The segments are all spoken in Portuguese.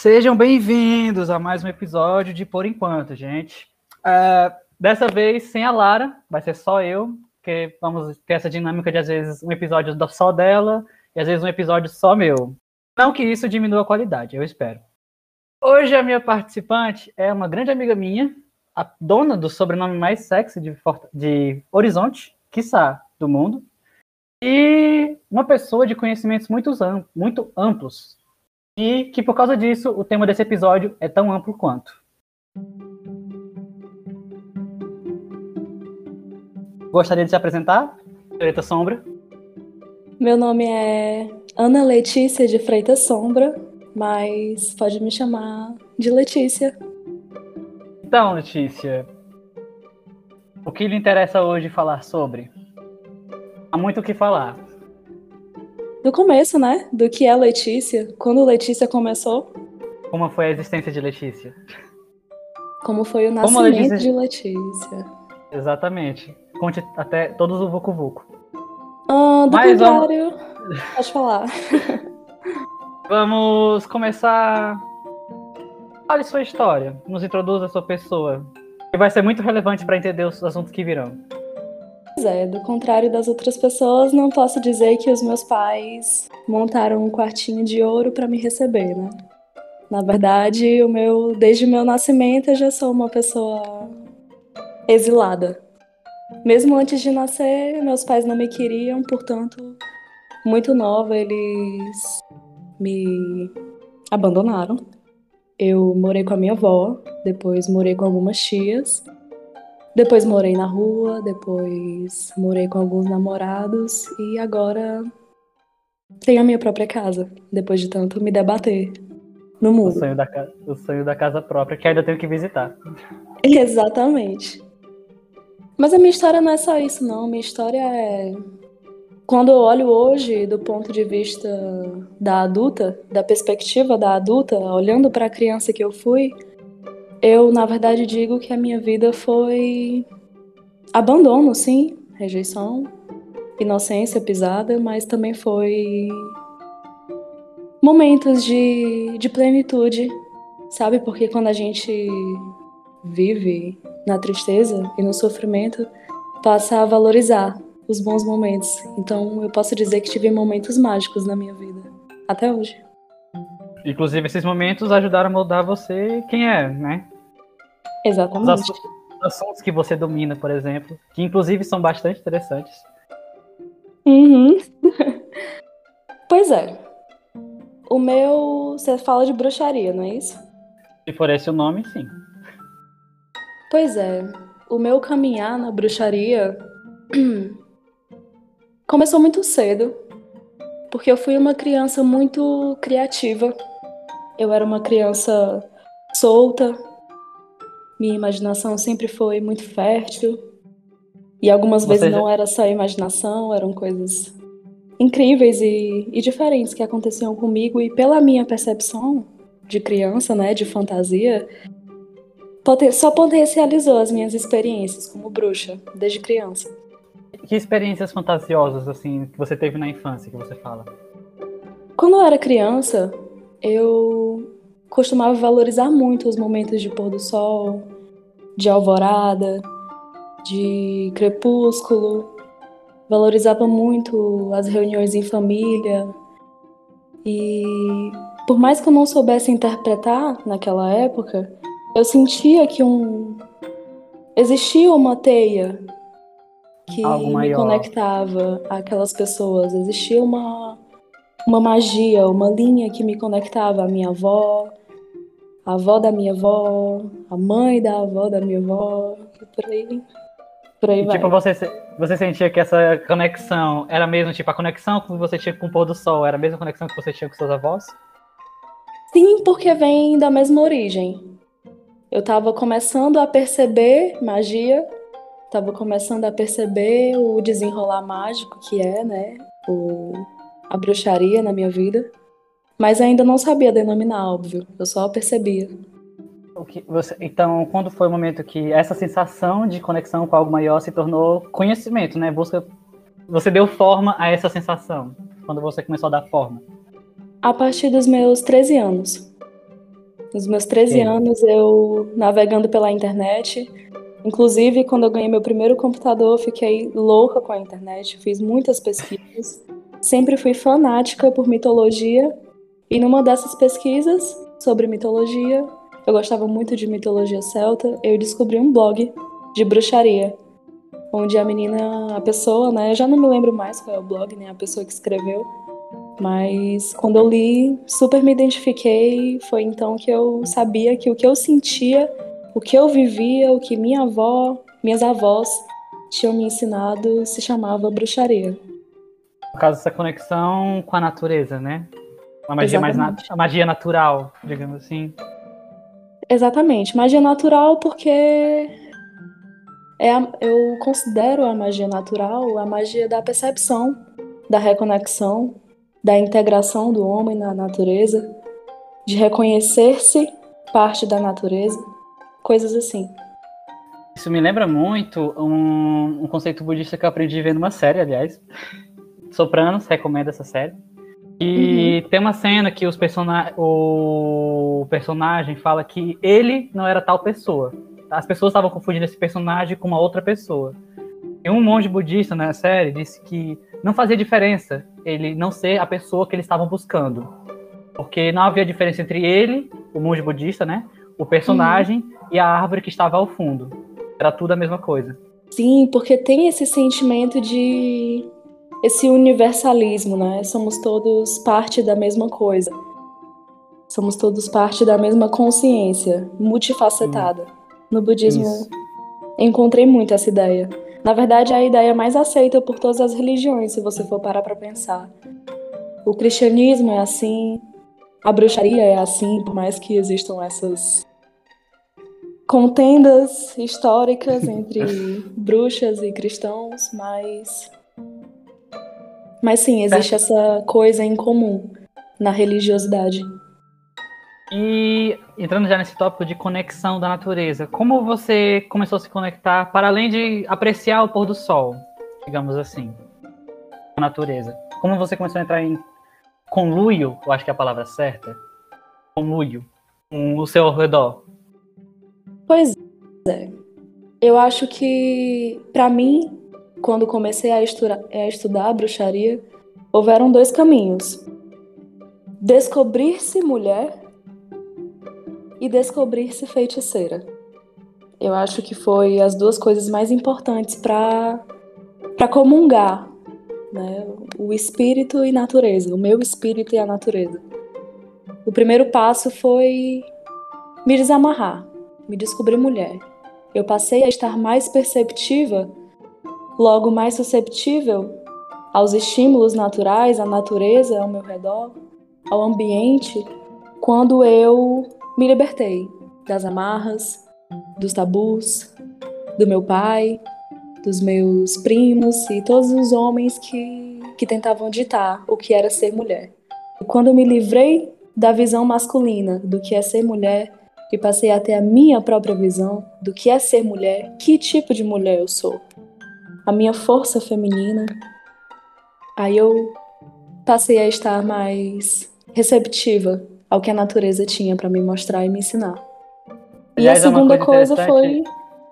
Sejam bem-vindos a mais um episódio de Por Enquanto, gente. Uh, dessa vez sem a Lara, vai ser só eu, porque vamos ter essa dinâmica de às vezes um episódio só dela e às vezes um episódio só meu. Não que isso diminua a qualidade, eu espero. Hoje a minha participante é uma grande amiga minha, a dona do sobrenome mais sexy de, de Horizonte, quiçá, do mundo, e uma pessoa de conhecimentos muito, muito amplos. E que por causa disso, o tema desse episódio é tão amplo quanto. Gostaria de se apresentar? Preta Sombra. Meu nome é Ana Letícia de Freitas Sombra, mas pode me chamar de Letícia. Então, Letícia, o que lhe interessa hoje falar sobre? Há muito o que falar. Do começo, né? Do que é Letícia, quando Letícia começou. Como foi a existência de Letícia? Como foi o nascimento Letícia... de Letícia. Exatamente. Conte até todos o Vucu Vucu. Ah, do Mas contrário, vamos... pode falar. vamos começar. Fale sua história, nos introduza a sua pessoa. Que vai ser muito relevante para entender os assuntos que virão. É, do contrário das outras pessoas, não posso dizer que os meus pais montaram um quartinho de ouro para me receber, né? Na verdade, o meu, desde o meu nascimento, eu já sou uma pessoa exilada. Mesmo antes de nascer, meus pais não me queriam, portanto, muito nova, eles me abandonaram. Eu morei com a minha avó, depois morei com algumas tias depois morei na rua, depois morei com alguns namorados e agora tenho a minha própria casa, depois de tanto me debater no mundo. O sonho da, o sonho da casa própria que ainda tenho que visitar. Exatamente. Mas a minha história não é só isso, não. Minha história é. Quando eu olho hoje do ponto de vista da adulta, da perspectiva da adulta, olhando para a criança que eu fui, eu, na verdade, digo que a minha vida foi abandono, sim, rejeição, inocência pisada, mas também foi momentos de, de plenitude, sabe? Porque quando a gente vive na tristeza e no sofrimento, passa a valorizar os bons momentos. Então, eu posso dizer que tive momentos mágicos na minha vida, até hoje. Inclusive, esses momentos ajudaram a moldar você quem é, né? Exatamente. Os assuntos, assuntos que você domina, por exemplo, que inclusive são bastante interessantes. Uhum. pois é. O meu. Você fala de bruxaria, não é isso? Se for esse o nome, sim. Pois é. O meu caminhar na bruxaria começou muito cedo, porque eu fui uma criança muito criativa. Eu era uma criança solta, minha imaginação sempre foi muito fértil. E algumas vezes não era só imaginação, eram coisas incríveis e, e diferentes que aconteciam comigo. E pela minha percepção de criança, né, de fantasia, só potencializou as minhas experiências como bruxa desde criança. Que experiências fantasiosas assim que você teve na infância que você fala? Quando eu era criança, eu costumava valorizar muito os momentos de pôr do sol, de alvorada, de crepúsculo. Valorizava muito as reuniões em família. E por mais que eu não soubesse interpretar naquela época, eu sentia que um existia uma teia que me conectava àquelas pessoas, existia uma uma magia, uma linha que me conectava à minha avó, a avó da minha avó, a mãe da avó da minha avó, e por aí, por aí e, vai. Tipo, você, você sentia que essa conexão era mesmo, tipo, a conexão que você tinha com o pôr do sol era a mesma conexão que você tinha com seus avós? Sim, porque vem da mesma origem. Eu estava começando a perceber magia, estava começando a perceber o desenrolar mágico que é, né, o, a bruxaria na minha vida. Mas ainda não sabia denominar, óbvio. Eu só percebia. Você, então, quando foi o momento que essa sensação de conexão com algo maior se tornou conhecimento, né? Busca, você deu forma a essa sensação quando você começou a dar forma? A partir dos meus 13 anos. Nos meus 13 Sim. anos, eu navegando pela internet. Inclusive, quando eu ganhei meu primeiro computador, fiquei louca com a internet. Fiz muitas pesquisas. Sempre fui fanática por mitologia. E numa dessas pesquisas sobre mitologia, eu gostava muito de mitologia celta, eu descobri um blog de bruxaria, onde a menina, a pessoa, né, eu já não me lembro mais qual é o blog, né, a pessoa que escreveu, mas quando eu li, super me identifiquei, foi então que eu sabia que o que eu sentia, o que eu vivia, o que minha avó, minhas avós tinham me ensinado se chamava bruxaria. No caso, essa conexão com a natureza, né? Uma magia Exatamente. mais nat magia natural, digamos assim. Exatamente, magia natural porque é a, eu considero a magia natural a magia da percepção, da reconexão, da integração do homem na natureza, de reconhecer-se parte da natureza, coisas assim. Isso me lembra muito um, um conceito budista que eu aprendi vendo uma série, aliás. Sopranos, recomendo essa série. E uhum. tem uma cena que os person o personagem fala que ele não era tal pessoa. As pessoas estavam confundindo esse personagem com uma outra pessoa. E um monge budista na série disse que não fazia diferença ele não ser a pessoa que eles estavam buscando. Porque não havia diferença entre ele, o monge budista, né? O personagem uhum. E a árvore que estava ao fundo. Era tudo a mesma coisa. Sim, porque tem esse sentimento de. esse universalismo, né? Somos todos parte da mesma coisa. Somos todos parte da mesma consciência, multifacetada. Hum. No budismo, Isso. encontrei muito essa ideia. Na verdade, é a ideia mais aceita por todas as religiões, se você for parar para pensar. O cristianismo é assim, a bruxaria é assim, por mais que existam essas contendas históricas entre bruxas e cristãos, mas mas sim, existe essa coisa em comum na religiosidade. E entrando já nesse tópico de conexão da natureza, como você começou a se conectar para além de apreciar o pôr do sol, digamos assim, a natureza? Como você começou a entrar em conluio, eu acho que é a palavra certa, conluio, com o seu redor? Pois é. Eu acho que, para mim, quando comecei a, estudar, a estudar a bruxaria, houveram dois caminhos. Descobrir-se mulher e descobrir-se feiticeira. Eu acho que foi as duas coisas mais importantes para para comungar, né? O espírito e natureza, o meu espírito e a natureza. O primeiro passo foi me desamarrar, me descobrir mulher. Eu passei a estar mais perceptiva, logo mais susceptível aos estímulos naturais, à natureza ao meu redor, ao ambiente, quando eu me libertei das amarras, dos tabus, do meu pai, dos meus primos e todos os homens que, que tentavam ditar o que era ser mulher. Quando eu me livrei da visão masculina do que é ser mulher e passei a ter a minha própria visão do que é ser mulher, que tipo de mulher eu sou, a minha força feminina, aí eu passei a estar mais receptiva ao que a natureza tinha para me mostrar e me ensinar. E Aliás, a segunda é coisa, coisa foi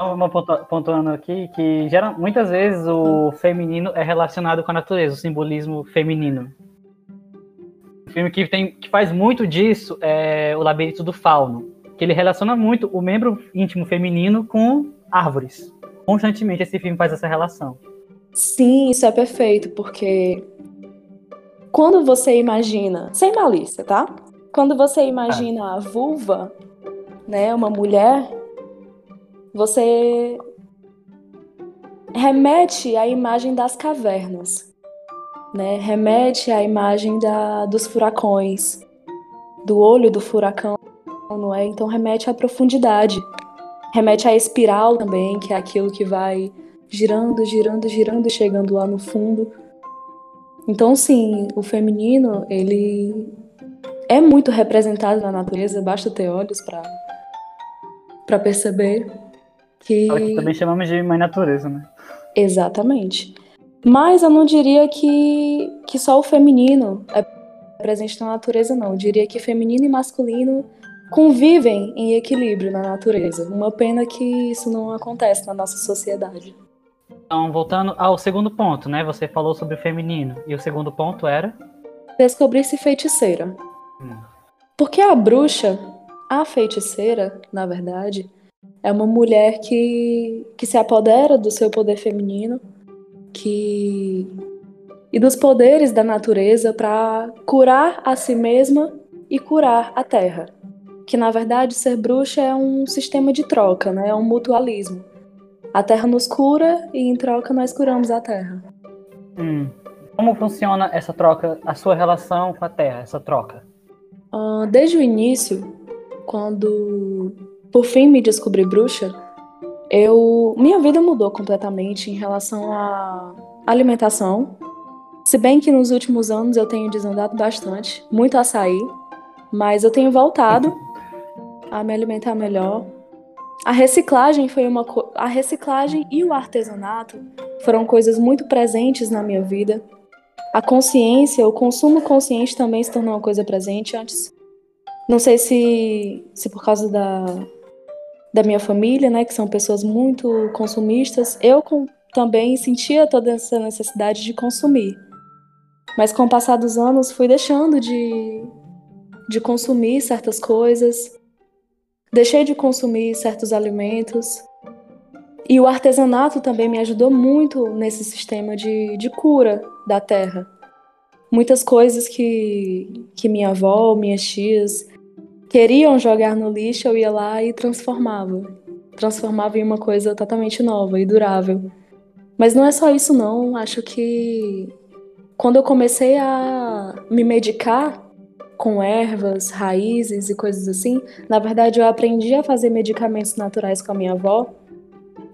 uma pontuando aqui que gera, muitas vezes o feminino é relacionado com a natureza, o simbolismo feminino. O filme que, tem, que faz muito disso é O Labirinto do Fauno, que ele relaciona muito o membro íntimo feminino com árvores. Constantemente esse filme faz essa relação. Sim, isso é perfeito, porque quando você imagina, sem malícia, tá? Quando você imagina a vulva, né, uma mulher, você remete à imagem das cavernas, né? Remete à imagem da, dos furacões, do olho do furacão, não é? Então remete à profundidade, remete à espiral também, que é aquilo que vai girando, girando, girando, chegando lá no fundo. Então, sim, o feminino ele é muito representado na natureza, basta ter olhos para para perceber que que também chamamos de mãe natureza, né? Exatamente. Mas eu não diria que que só o feminino é presente na natureza não. Eu diria que feminino e masculino convivem em equilíbrio na natureza. Uma pena que isso não acontece na nossa sociedade. Então, voltando ao segundo ponto, né? Você falou sobre o feminino. E o segundo ponto era? Descobrir-se feiticeira. Hum. Porque a bruxa, a feiticeira, na verdade, é uma mulher que, que se apodera do seu poder feminino que e dos poderes da natureza para curar a si mesma e curar a terra. Que na verdade ser bruxa é um sistema de troca, né? É um mutualismo. A terra nos cura e em troca nós curamos a terra. Hum. Como funciona essa troca, a sua relação com a terra, essa troca? Uh, desde o início, quando por fim me descobri bruxa, eu minha vida mudou completamente em relação à alimentação. Se bem que nos últimos anos eu tenho desandado bastante, muito açaí, mas eu tenho voltado a me alimentar melhor. A reciclagem foi uma co... a reciclagem e o artesanato foram coisas muito presentes na minha vida. A consciência, o consumo consciente também se tornou uma coisa presente antes. Não sei se se por causa da da minha família, né, que são pessoas muito consumistas, eu com, também sentia toda essa necessidade de consumir. Mas com o passar dos anos fui deixando de, de consumir certas coisas, deixei de consumir certos alimentos. E o artesanato também me ajudou muito nesse sistema de, de cura da terra. Muitas coisas que, que minha avó, minhas tias queriam jogar no lixo, eu ia lá e transformava. Transformava em uma coisa totalmente nova e durável. Mas não é só isso, não. Acho que quando eu comecei a me medicar com ervas, raízes e coisas assim, na verdade eu aprendi a fazer medicamentos naturais com a minha avó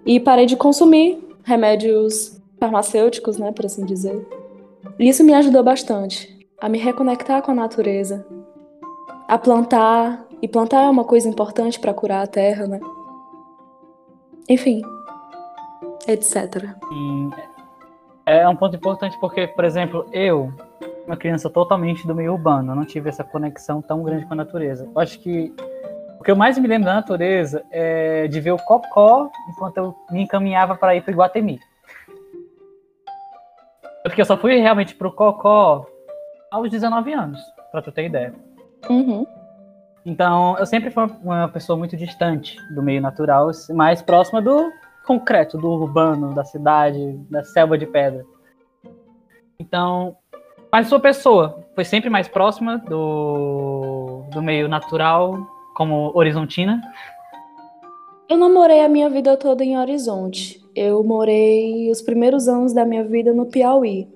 e parei de consumir remédios farmacêuticos, né, por assim dizer. E isso me ajudou bastante a me reconectar com a natureza, a plantar, e plantar é uma coisa importante para curar a terra, né? Enfim, etc. é um ponto importante porque, por exemplo, eu, uma criança totalmente do meio urbano, não tive essa conexão tão grande com a natureza. Eu acho que o que eu mais me lembro da natureza é de ver o cocó enquanto eu me encaminhava para ir para Iguatemi. Porque eu só fui realmente pro cocó aos 19 anos, para tu ter ideia. Uhum. Então, eu sempre fui uma pessoa muito distante do meio natural, mais próxima do concreto, do urbano, da cidade, da selva de pedra. Então, mas sua pessoa foi sempre mais próxima do, do meio natural, como horizontina? Eu não morei a minha vida toda em Horizonte. Eu morei os primeiros anos da minha vida no Piauí.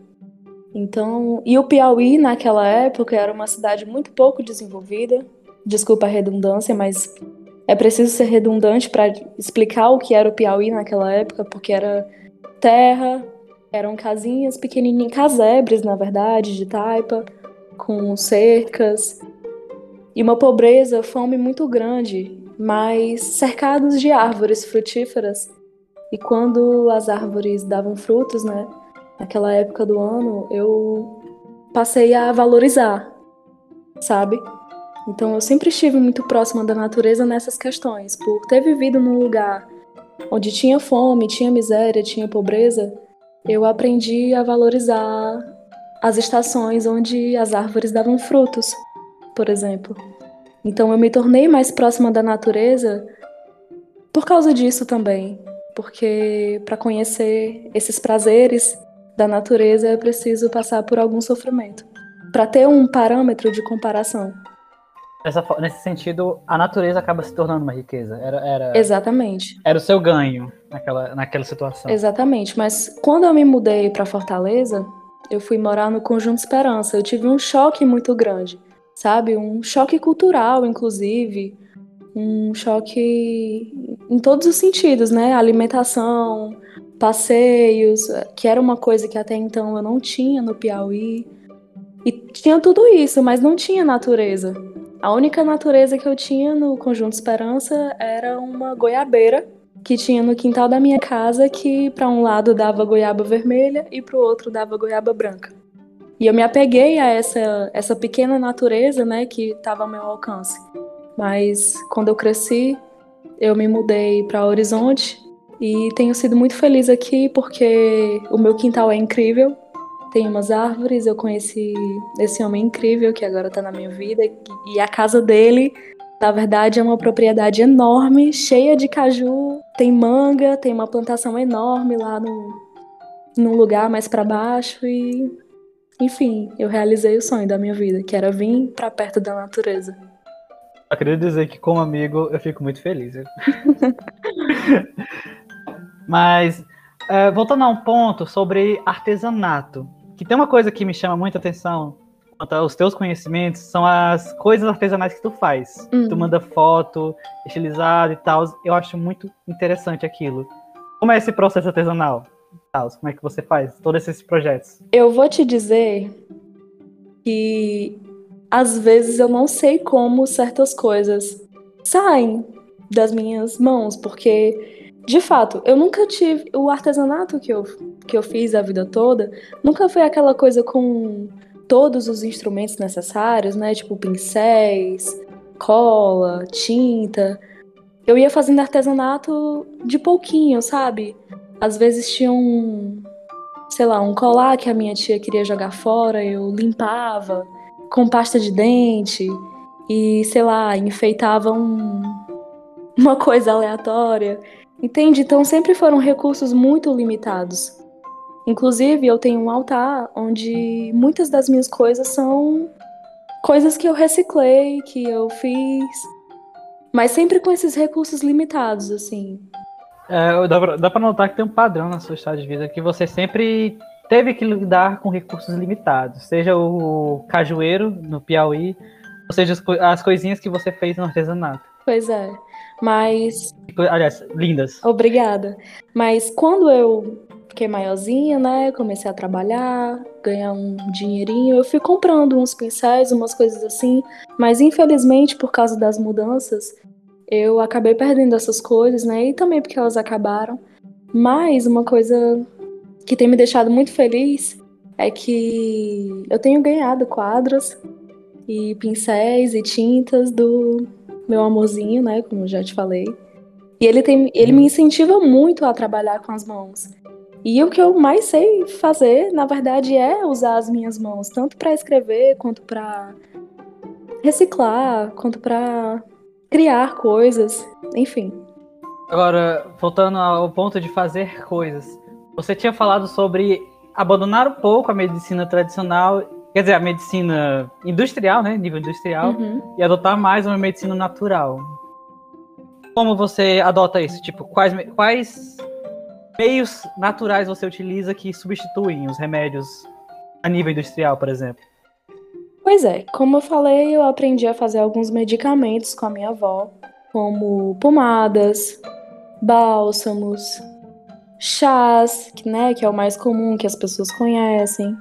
Então, e o Piauí naquela época era uma cidade muito pouco desenvolvida. Desculpa a redundância, mas é preciso ser redundante para explicar o que era o Piauí naquela época, porque era terra, eram casinhas pequenininhas, casebres, na verdade, de taipa, com cercas, e uma pobreza, fome muito grande, mas cercados de árvores frutíferas. E quando as árvores davam frutos, né, naquela época do ano, eu passei a valorizar, sabe? Então eu sempre estive muito próxima da natureza nessas questões, por ter vivido num lugar onde tinha fome, tinha miséria, tinha pobreza, eu aprendi a valorizar as estações onde as árvores davam frutos, por exemplo. Então eu me tornei mais próxima da natureza por causa disso também, porque para conhecer esses prazeres da natureza é preciso passar por algum sofrimento para ter um parâmetro de comparação. Essa, nesse sentido, a natureza acaba se tornando uma riqueza. Era, era, Exatamente. Era o seu ganho naquela, naquela situação. Exatamente. Mas quando eu me mudei para Fortaleza, eu fui morar no Conjunto Esperança. Eu tive um choque muito grande, sabe? Um choque cultural, inclusive. Um choque em todos os sentidos, né? Alimentação, passeios, que era uma coisa que até então eu não tinha no Piauí. E tinha tudo isso, mas não tinha natureza. A única natureza que eu tinha no Conjunto Esperança era uma goiabeira que tinha no quintal da minha casa, que para um lado dava goiaba vermelha e para o outro dava goiaba branca. E eu me apeguei a essa, essa pequena natureza, né, que estava ao meu alcance. Mas quando eu cresci, eu me mudei para Horizonte e tenho sido muito feliz aqui porque o meu quintal é incrível. Tem umas árvores, eu conheci esse homem incrível que agora tá na minha vida e a casa dele, na verdade, é uma propriedade enorme, cheia de caju, tem manga, tem uma plantação enorme lá no num lugar mais para baixo e enfim, eu realizei o sonho da minha vida, que era vir para perto da natureza. Eu queria dizer que, como amigo, eu fico muito feliz. Mas, é, voltando a um ponto sobre artesanato, que tem uma coisa que me chama muita atenção quanto aos teus conhecimentos, são as coisas artesanais que tu faz. Tu manda foto, estilizado e tal. Eu acho muito interessante aquilo. Como é esse processo artesanal? Como é que você faz todos esses projetos? Eu vou te dizer que às vezes eu não sei como certas coisas saem das minhas mãos, porque de fato, eu nunca tive o artesanato que eu que eu fiz a vida toda, nunca foi aquela coisa com todos os instrumentos necessários, né? Tipo pincéis, cola, tinta. Eu ia fazendo artesanato de pouquinho, sabe? Às vezes tinha um, sei lá, um colar que a minha tia queria jogar fora, eu limpava com pasta de dente e, sei lá, enfeitava um, uma coisa aleatória. Entende? Então sempre foram recursos muito limitados. Inclusive, eu tenho um altar onde muitas das minhas coisas são coisas que eu reciclei, que eu fiz, mas sempre com esses recursos limitados, assim. É, dá, pra, dá pra notar que tem um padrão na sua história de vida que você sempre teve que lidar com recursos limitados, seja o cajueiro no Piauí, ou seja as, as coisinhas que você fez no artesanato. Pois é, mas. Aliás, lindas. Obrigada. Mas quando eu fiquei maiorzinha, né? Comecei a trabalhar, ganhar um dinheirinho. Eu fui comprando uns pincéis, umas coisas assim. Mas infelizmente, por causa das mudanças, eu acabei perdendo essas coisas, né? E também porque elas acabaram. Mas uma coisa que tem me deixado muito feliz é que eu tenho ganhado quadros e pincéis e tintas do meu amorzinho, né? Como já te falei. E ele, tem, ele me incentiva muito a trabalhar com as mãos. E o que eu mais sei fazer, na verdade, é usar as minhas mãos, tanto para escrever, quanto para reciclar, quanto para criar coisas, enfim. Agora, voltando ao ponto de fazer coisas, você tinha falado sobre abandonar um pouco a medicina tradicional, quer dizer, a medicina industrial, né, nível industrial, uhum. e adotar mais uma medicina natural. Como você adota isso? Tipo, quais, quais meios naturais você utiliza que substituem os remédios a nível industrial, por exemplo? Pois é, como eu falei, eu aprendi a fazer alguns medicamentos com a minha avó, como pomadas, bálsamos, chás, né, que é o mais comum que as pessoas conhecem,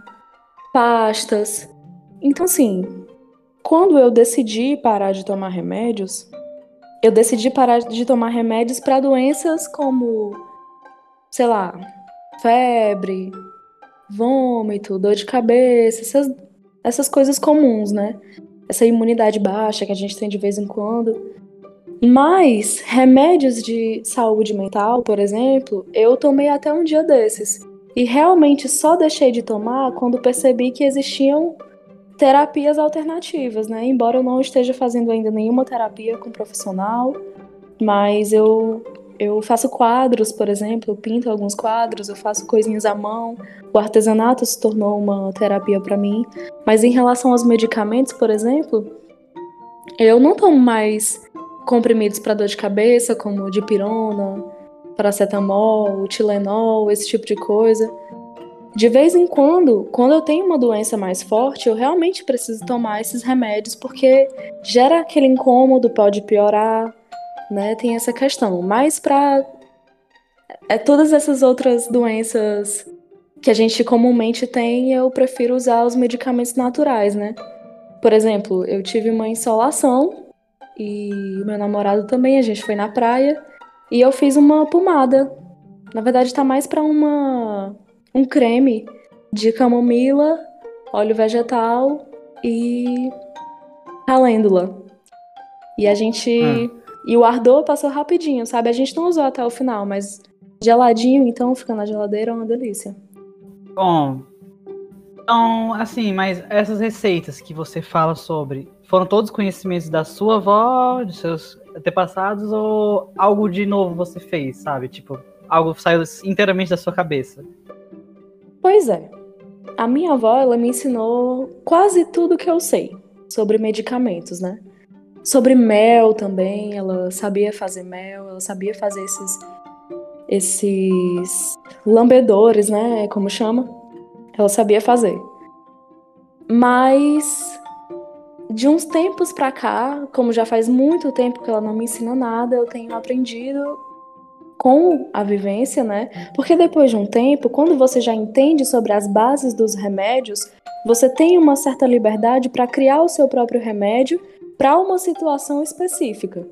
pastas. Então, assim, quando eu decidi parar de tomar remédios, eu decidi parar de tomar remédios para doenças como, sei lá, febre, vômito, dor de cabeça, essas essas coisas comuns, né? Essa imunidade baixa que a gente tem de vez em quando. Mas remédios de saúde mental, por exemplo, eu tomei até um dia desses. E realmente só deixei de tomar quando percebi que existiam terapias alternativas, né? Embora eu não esteja fazendo ainda nenhuma terapia com profissional, mas eu eu faço quadros, por exemplo, eu pinto alguns quadros, eu faço coisinhas à mão. O artesanato se tornou uma terapia para mim. Mas em relação aos medicamentos, por exemplo, eu não tomo mais comprimidos para dor de cabeça, como dipirona, paracetamol, Tilenol, esse tipo de coisa. De vez em quando, quando eu tenho uma doença mais forte, eu realmente preciso tomar esses remédios porque gera aquele incômodo, pode piorar, né? Tem essa questão. Mas para é, todas essas outras doenças que a gente comumente tem, eu prefiro usar os medicamentos naturais, né? Por exemplo, eu tive uma insolação e meu namorado também, a gente foi na praia e eu fiz uma pomada. Na verdade, tá mais para uma um creme de camomila, óleo vegetal e calêndula. E a gente. Hum. E o ardor passou rapidinho, sabe? A gente não usou até o final, mas geladinho, então fica na geladeira é uma delícia. Bom. Então, assim, mas essas receitas que você fala sobre foram todos conhecimentos da sua avó, de seus antepassados, ou algo de novo você fez, sabe? Tipo, algo saiu inteiramente da sua cabeça? Pois é. A minha avó, ela me ensinou quase tudo que eu sei sobre medicamentos, né? Sobre mel também, ela sabia fazer mel, ela sabia fazer esses esses lambedores, né, como chama? Ela sabia fazer. Mas de uns tempos pra cá, como já faz muito tempo que ela não me ensina nada, eu tenho aprendido com a vivência, né? Porque depois de um tempo, quando você já entende sobre as bases dos remédios, você tem uma certa liberdade para criar o seu próprio remédio para uma situação específica.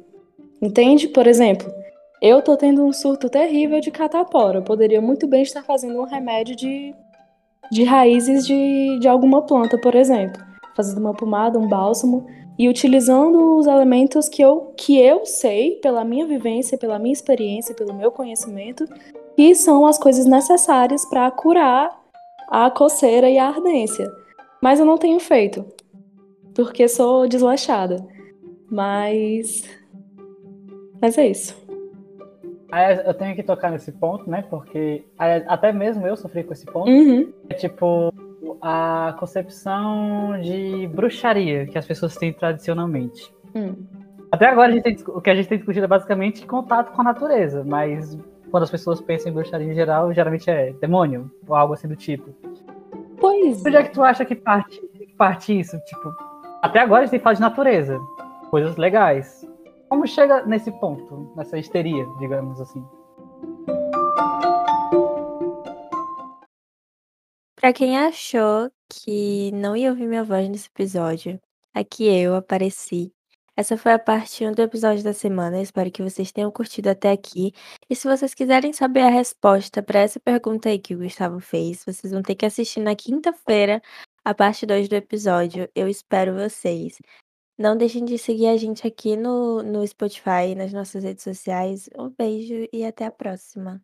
Entende? Por exemplo, eu tô tendo um surto terrível de catapora. Eu poderia muito bem estar fazendo um remédio de, de raízes de, de alguma planta, por exemplo. Fazendo uma pomada, um bálsamo e utilizando os elementos que eu, que eu sei, pela minha vivência, pela minha experiência, pelo meu conhecimento, que são as coisas necessárias para curar a coceira e a ardência. Mas eu não tenho feito, porque sou desleixada. Mas. Mas é isso. Eu tenho que tocar nesse ponto, né? Porque até mesmo eu sofri com esse ponto. Uhum. É tipo, a concepção de bruxaria que as pessoas têm tradicionalmente. Hum. Até agora tem, o que a gente tem discutido é basicamente contato com a natureza, mas quando as pessoas pensam em bruxaria em geral, geralmente é demônio ou algo assim do tipo. Pois. Onde é que tu acha que parte, que parte isso? Tipo, até agora a gente tem falado de natureza, coisas legais. Como chega nesse ponto, nessa histeria, digamos assim? Para quem achou que não ia ouvir minha voz nesse episódio, aqui eu apareci. Essa foi a parte 1 do episódio da semana. Espero que vocês tenham curtido até aqui. E se vocês quiserem saber a resposta para essa pergunta aí que o Gustavo fez, vocês vão ter que assistir na quinta-feira a parte 2 do episódio. Eu espero vocês. Não deixem de seguir a gente aqui no, no Spotify, nas nossas redes sociais. Um beijo e até a próxima.